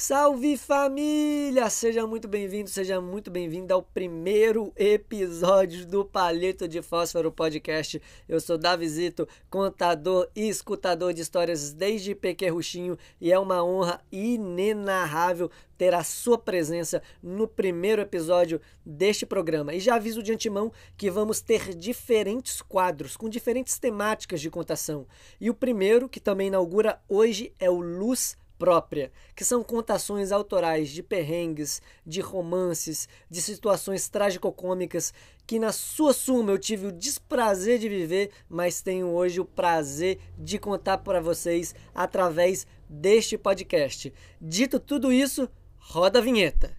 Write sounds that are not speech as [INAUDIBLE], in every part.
Salve família! Seja muito bem-vindo, seja muito bem-vindo ao primeiro episódio do Palheto de Fósforo Podcast. Eu sou Davizito, contador e escutador de histórias desde pequerruchinho e é uma honra inenarrável ter a sua presença no primeiro episódio deste programa. E já aviso de antemão que vamos ter diferentes quadros com diferentes temáticas de contação. E o primeiro, que também inaugura hoje, é o Luz própria, que são contações autorais de perrengues, de romances, de situações tragicocômicas que na sua suma eu tive o desprazer de viver, mas tenho hoje o prazer de contar para vocês através deste podcast. Dito tudo isso, roda a vinheta.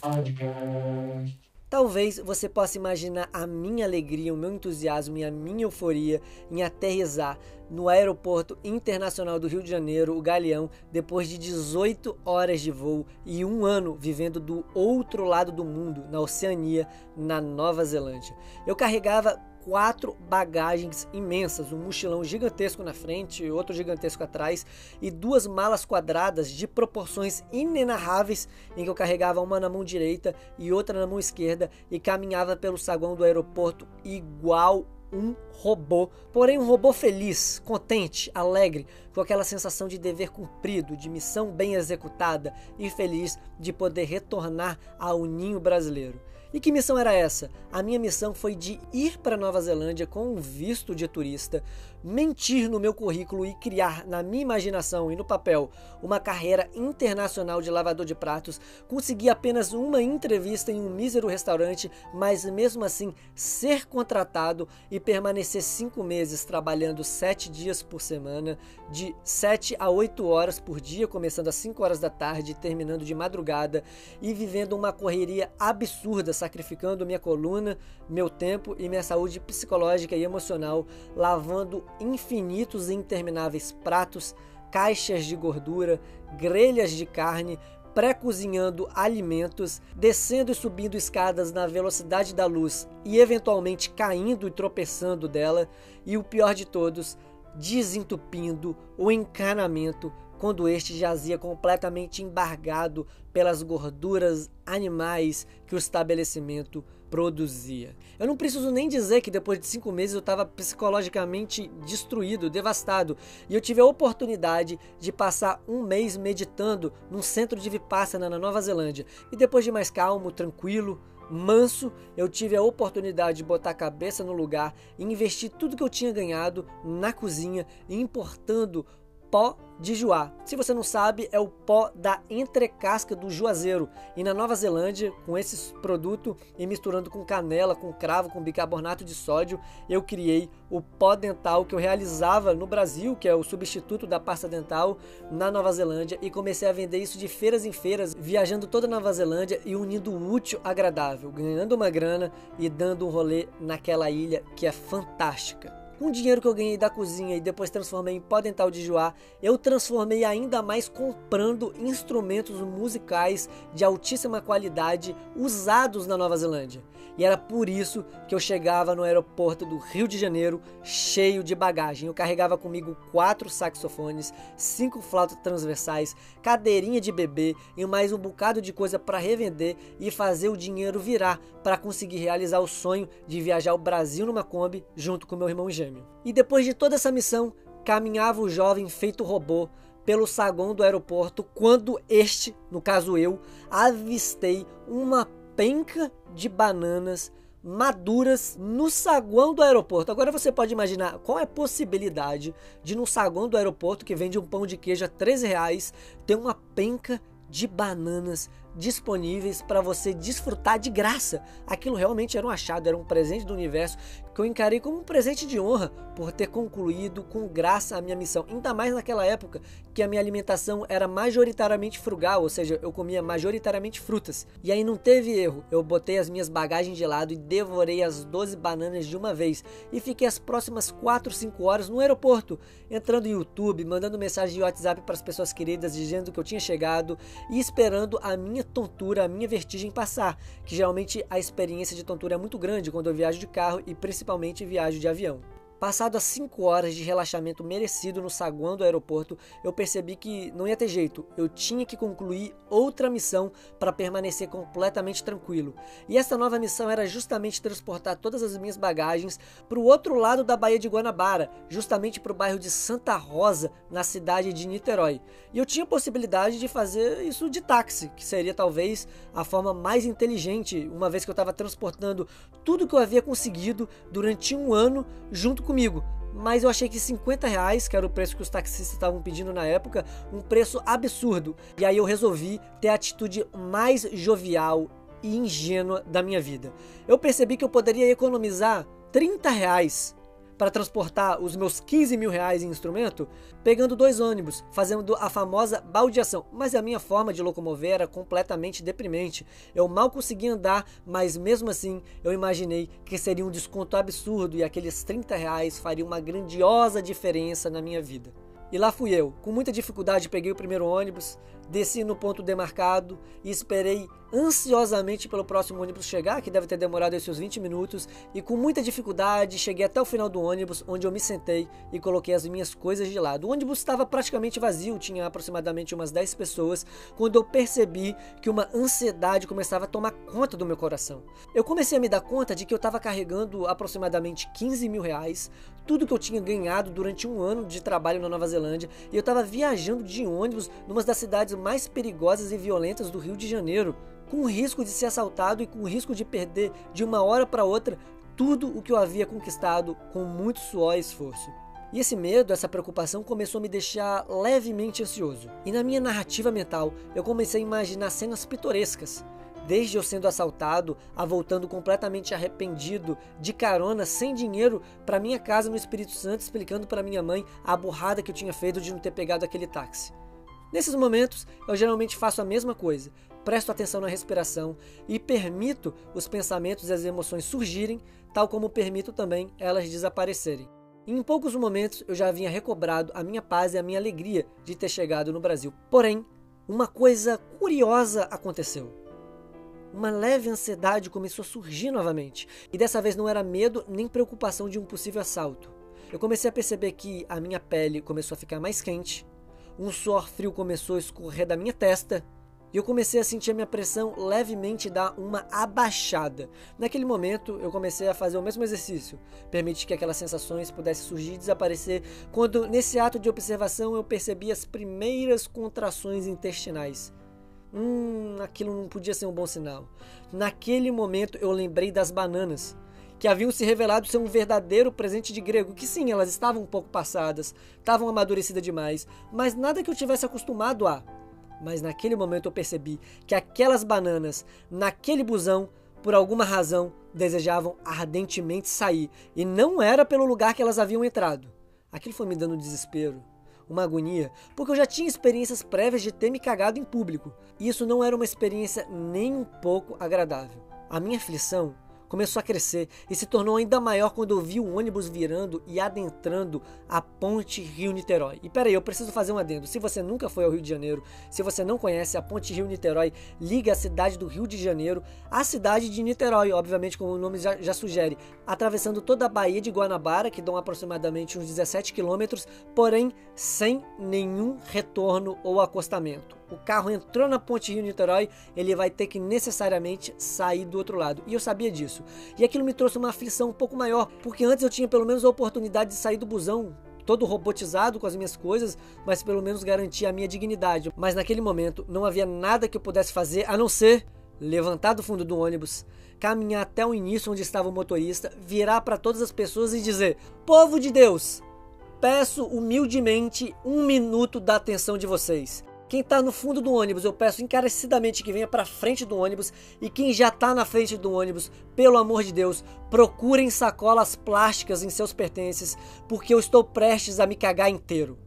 Podcast. Talvez você possa imaginar a minha alegria, o meu entusiasmo e a minha euforia em aterrizar no Aeroporto Internacional do Rio de Janeiro, o Galeão, depois de 18 horas de voo e um ano vivendo do outro lado do mundo, na Oceania, na Nova Zelândia. Eu carregava quatro bagagens imensas, um mochilão gigantesco na frente, outro gigantesco atrás e duas malas quadradas de proporções inenarráveis em que eu carregava uma na mão direita e outra na mão esquerda e caminhava pelo saguão do aeroporto igual um robô, porém um robô feliz, contente, alegre, com aquela sensação de dever cumprido, de missão bem executada e feliz de poder retornar ao ninho brasileiro. E que missão era essa? A minha missão foi de ir para Nova Zelândia com um visto de turista, mentir no meu currículo e criar na minha imaginação e no papel uma carreira internacional de lavador de pratos, conseguir apenas uma entrevista em um mísero restaurante, mas mesmo assim ser contratado e permanecer cinco meses trabalhando sete dias por semana, de sete a oito horas por dia, começando às cinco horas da tarde e terminando de madrugada, e vivendo uma correria absurda, sacrificando minha coluna, meu tempo e minha saúde psicológica e emocional, lavando infinitos e intermináveis pratos, caixas de gordura, grelhas de carne, pré-cozinhando alimentos, descendo e subindo escadas na velocidade da luz e eventualmente caindo e tropeçando dela, e o pior de todos, desentupindo o encanamento quando este jazia completamente embargado pelas gorduras animais que o estabelecimento produzia. Eu não preciso nem dizer que depois de cinco meses eu estava psicologicamente destruído, devastado, e eu tive a oportunidade de passar um mês meditando num centro de Vipassana na Nova Zelândia. E depois de mais calmo, tranquilo, manso, eu tive a oportunidade de botar a cabeça no lugar e investir tudo que eu tinha ganhado na cozinha, importando pó de juá. Se você não sabe, é o pó da entrecasca do juazeiro. E na Nova Zelândia, com esse produto e misturando com canela, com cravo, com bicarbonato de sódio, eu criei o pó dental que eu realizava no Brasil, que é o substituto da pasta dental na Nova Zelândia, e comecei a vender isso de feiras em feiras, viajando toda a Nova Zelândia e unindo o útil agradável, ganhando uma grana e dando um rolê naquela ilha que é fantástica. Com o dinheiro que eu ganhei da cozinha e depois transformei em pó dental de joá, eu transformei ainda mais comprando instrumentos musicais de altíssima qualidade usados na Nova Zelândia. E era por isso que eu chegava no aeroporto do Rio de Janeiro cheio de bagagem. Eu carregava comigo quatro saxofones, cinco flautas transversais, cadeirinha de bebê e mais um bocado de coisa para revender e fazer o dinheiro virar para conseguir realizar o sonho de viajar o Brasil numa Kombi junto com meu irmão gêmeo. E depois de toda essa missão, caminhava o jovem feito robô pelo saguão do aeroporto quando este, no caso eu, avistei uma penca de bananas maduras no saguão do aeroporto. Agora você pode imaginar qual é a possibilidade de no saguão do aeroporto que vende um pão de queijo a 13 reais ter uma penca de bananas disponíveis para você desfrutar de graça. Aquilo realmente era um achado, era um presente do universo que eu encarei como um presente de honra por ter concluído com graça a minha missão. Ainda mais naquela época que a minha alimentação era majoritariamente frugal, ou seja, eu comia majoritariamente frutas. E aí não teve erro, eu botei as minhas bagagens de lado e devorei as 12 bananas de uma vez e fiquei as próximas 4, 5 horas no aeroporto, entrando no YouTube, mandando mensagem de WhatsApp para as pessoas queridas dizendo que eu tinha chegado e esperando a minha tontura, a minha vertigem passar, que geralmente a experiência de tontura é muito grande quando eu viajo de carro e principalmente viajo de avião. Passado as 5 horas de relaxamento merecido no saguão do aeroporto, eu percebi que não ia ter jeito. Eu tinha que concluir outra missão para permanecer completamente tranquilo. E essa nova missão era justamente transportar todas as minhas bagagens para o outro lado da Baía de Guanabara, justamente para o bairro de Santa Rosa, na cidade de Niterói. E eu tinha a possibilidade de fazer isso de táxi, que seria talvez a forma mais inteligente, uma vez que eu estava transportando tudo que eu havia conseguido durante um ano junto comigo. Mas eu achei que 50 reais, que era o preço que os taxistas estavam pedindo na época, um preço absurdo. E aí eu resolvi ter a atitude mais jovial e ingênua da minha vida. Eu percebi que eu poderia economizar 30 reais para transportar os meus 15 mil reais em instrumento, pegando dois ônibus, fazendo a famosa baldeação. Mas a minha forma de locomover era completamente deprimente. Eu mal conseguia andar, mas mesmo assim eu imaginei que seria um desconto absurdo e aqueles 30 reais fariam uma grandiosa diferença na minha vida. E lá fui eu. Com muita dificuldade peguei o primeiro ônibus, desci no ponto demarcado e esperei ansiosamente pelo próximo ônibus chegar, que deve ter demorado esses seus 20 minutos, e com muita dificuldade cheguei até o final do ônibus, onde eu me sentei e coloquei as minhas coisas de lado. O ônibus estava praticamente vazio, tinha aproximadamente umas 10 pessoas, quando eu percebi que uma ansiedade começava a tomar conta do meu coração. Eu comecei a me dar conta de que eu estava carregando aproximadamente 15 mil reais, tudo que eu tinha ganhado durante um ano de trabalho na Nova Zelândia, e eu estava viajando de ônibus numa das cidades mais perigosas e violentas do Rio de Janeiro com o risco de ser assaltado e com o risco de perder de uma hora para outra tudo o que eu havia conquistado com muito suor e esforço. E esse medo, essa preocupação começou a me deixar levemente ansioso. E na minha narrativa mental, eu comecei a imaginar cenas pitorescas. Desde eu sendo assaltado, a voltando completamente arrependido, de carona, sem dinheiro, para minha casa no Espírito Santo, explicando para minha mãe a burrada que eu tinha feito de não ter pegado aquele táxi. Nesses momentos, eu geralmente faço a mesma coisa presto atenção na respiração e permito os pensamentos e as emoções surgirem, tal como permito também elas desaparecerem. em poucos momentos eu já havia recobrado a minha paz e a minha alegria de ter chegado no Brasil. Porém, uma coisa curiosa aconteceu. Uma leve ansiedade começou a surgir novamente, e dessa vez não era medo nem preocupação de um possível assalto. Eu comecei a perceber que a minha pele começou a ficar mais quente, um suor frio começou a escorrer da minha testa e eu comecei a sentir a minha pressão levemente dar uma abaixada. Naquele momento, eu comecei a fazer o mesmo exercício, permitir que aquelas sensações pudessem surgir e desaparecer, quando nesse ato de observação eu percebi as primeiras contrações intestinais. Hum, aquilo não podia ser um bom sinal. Naquele momento eu lembrei das bananas, que haviam se revelado ser um verdadeiro presente de grego, que sim, elas estavam um pouco passadas, estavam amadurecidas demais, mas nada que eu tivesse acostumado a. Mas naquele momento eu percebi que aquelas bananas, naquele busão, por alguma razão, desejavam ardentemente sair. E não era pelo lugar que elas haviam entrado. Aquilo foi me dando desespero, uma agonia, porque eu já tinha experiências prévias de ter me cagado em público. E isso não era uma experiência nem um pouco agradável. A minha aflição começou a crescer e se tornou ainda maior quando eu vi o ônibus virando e adentrando a ponte Rio-Niterói. E peraí, eu preciso fazer um adendo. Se você nunca foi ao Rio de Janeiro, se você não conhece, a ponte Rio-Niterói liga a cidade do Rio de Janeiro à cidade de Niterói, obviamente, como o nome já, já sugere, atravessando toda a Baía de Guanabara, que dão aproximadamente uns 17 quilômetros, porém sem nenhum retorno ou acostamento o carro entrou na ponte Rio-Niterói, ele vai ter que necessariamente sair do outro lado. E eu sabia disso. E aquilo me trouxe uma aflição um pouco maior, porque antes eu tinha pelo menos a oportunidade de sair do busão todo robotizado com as minhas coisas, mas pelo menos garantia a minha dignidade. Mas naquele momento não havia nada que eu pudesse fazer a não ser levantar do fundo do ônibus, caminhar até o início onde estava o motorista, virar para todas as pessoas e dizer: Povo de Deus, peço humildemente um minuto da atenção de vocês. Quem está no fundo do ônibus, eu peço encarecidamente que venha para frente do ônibus. E quem já está na frente do ônibus, pelo amor de Deus, procurem sacolas plásticas em seus pertences, porque eu estou prestes a me cagar inteiro.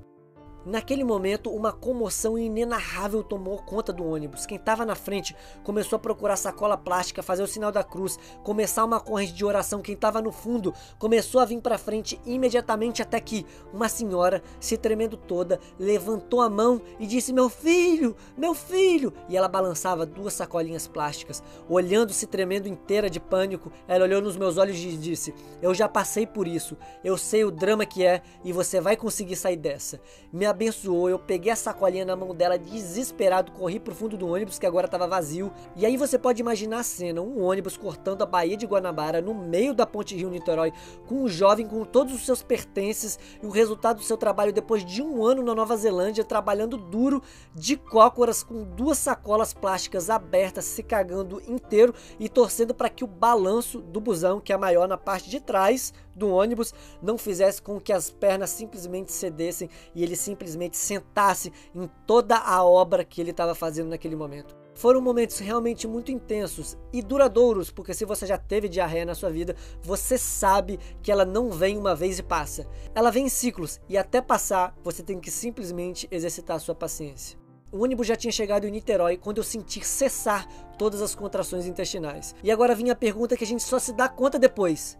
Naquele momento, uma comoção inenarrável tomou conta do ônibus. Quem estava na frente começou a procurar sacola plástica, fazer o sinal da cruz, começar uma corrente de oração. Quem estava no fundo começou a vir para frente imediatamente até que uma senhora, se tremendo toda, levantou a mão e disse: "Meu filho, meu filho!" E ela balançava duas sacolinhas plásticas, olhando se tremendo inteira de pânico. Ela olhou nos meus olhos e disse: "Eu já passei por isso. Eu sei o drama que é e você vai conseguir sair dessa." Me abençoou. Eu peguei a sacolinha na mão dela, desesperado, corri pro fundo do ônibus que agora estava vazio. E aí você pode imaginar a cena: um ônibus cortando a Baía de Guanabara no meio da ponte Rio-Niterói, com um jovem com todos os seus pertences e o resultado do seu trabalho depois de um ano na Nova Zelândia, trabalhando duro de cócoras com duas sacolas plásticas abertas, se cagando inteiro e torcendo para que o balanço do busão, que é maior na parte de trás do ônibus, não fizesse com que as pernas simplesmente cedessem e ele simplesmente sentasse em toda a obra que ele estava fazendo naquele momento. Foram momentos realmente muito intensos e duradouros, porque se você já teve diarreia na sua vida, você sabe que ela não vem uma vez e passa. Ela vem em ciclos e até passar, você tem que simplesmente exercitar a sua paciência. O ônibus já tinha chegado em Niterói quando eu senti cessar todas as contrações intestinais. E agora vinha a pergunta que a gente só se dá conta depois: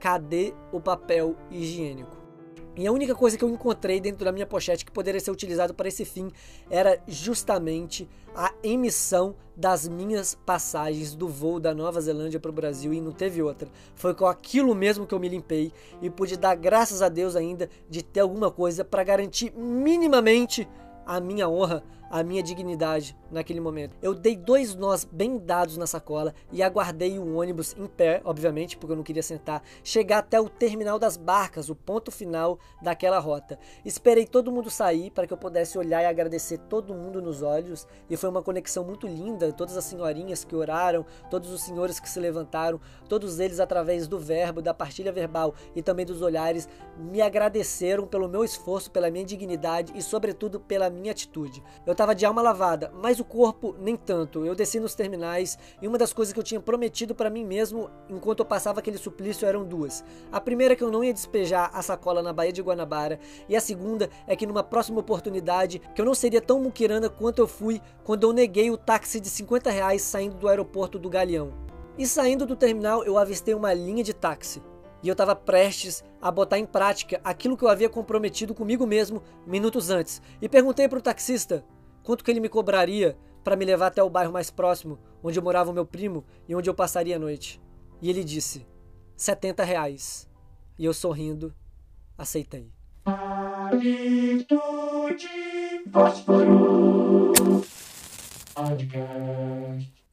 cadê o papel higiênico? E a única coisa que eu encontrei dentro da minha pochete que poderia ser utilizado para esse fim era justamente a emissão das minhas passagens do voo da Nova Zelândia para o Brasil e não teve outra. Foi com aquilo mesmo que eu me limpei e pude dar graças a Deus ainda de ter alguma coisa para garantir minimamente a minha honra, a minha dignidade naquele momento. Eu dei dois nós bem dados na sacola e aguardei o ônibus em pé, obviamente, porque eu não queria sentar, chegar até o terminal das barcas, o ponto final daquela rota. Esperei todo mundo sair para que eu pudesse olhar e agradecer todo mundo nos olhos, e foi uma conexão muito linda, todas as senhorinhas que oraram, todos os senhores que se levantaram, todos eles através do verbo, da partilha verbal e também dos olhares, me agradeceram pelo meu esforço, pela minha dignidade e sobretudo pela minha atitude. Eu estava de alma lavada, mas o corpo nem tanto. Eu desci nos terminais e uma das coisas que eu tinha prometido para mim mesmo enquanto eu passava aquele suplício eram duas. A primeira é que eu não ia despejar a sacola na Baía de Guanabara e a segunda é que numa próxima oportunidade que eu não seria tão muquirana quanto eu fui quando eu neguei o táxi de 50 reais saindo do aeroporto do Galeão. E saindo do terminal eu avistei uma linha de táxi. E eu estava prestes a botar em prática aquilo que eu havia comprometido comigo mesmo minutos antes. E perguntei para o taxista quanto que ele me cobraria para me levar até o bairro mais próximo, onde morava o meu primo e onde eu passaria a noite. E ele disse: 70 reais. E eu sorrindo, aceitei.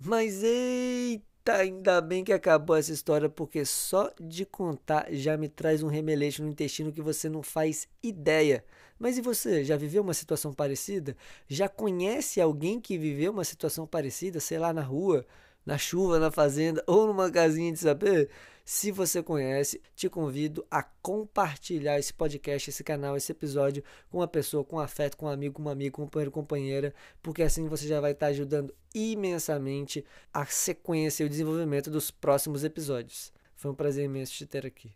Mas eita, ainda bem que acabou essa história, porque só de contar já me traz um remeleixo no intestino que você não faz ideia. Mas e você, já viveu uma situação parecida? Já conhece alguém que viveu uma situação parecida, sei lá, na rua, na chuva, na fazenda [LAUGHS] ou numa casinha de saber? Se você conhece, te convido a compartilhar esse podcast, esse canal, esse episódio com uma pessoa, com afeto, com um amigo, com um amigo, companheiro, companheira, porque assim você já vai estar ajudando imensamente a sequência e o desenvolvimento dos próximos episódios. Foi um prazer imenso te ter aqui.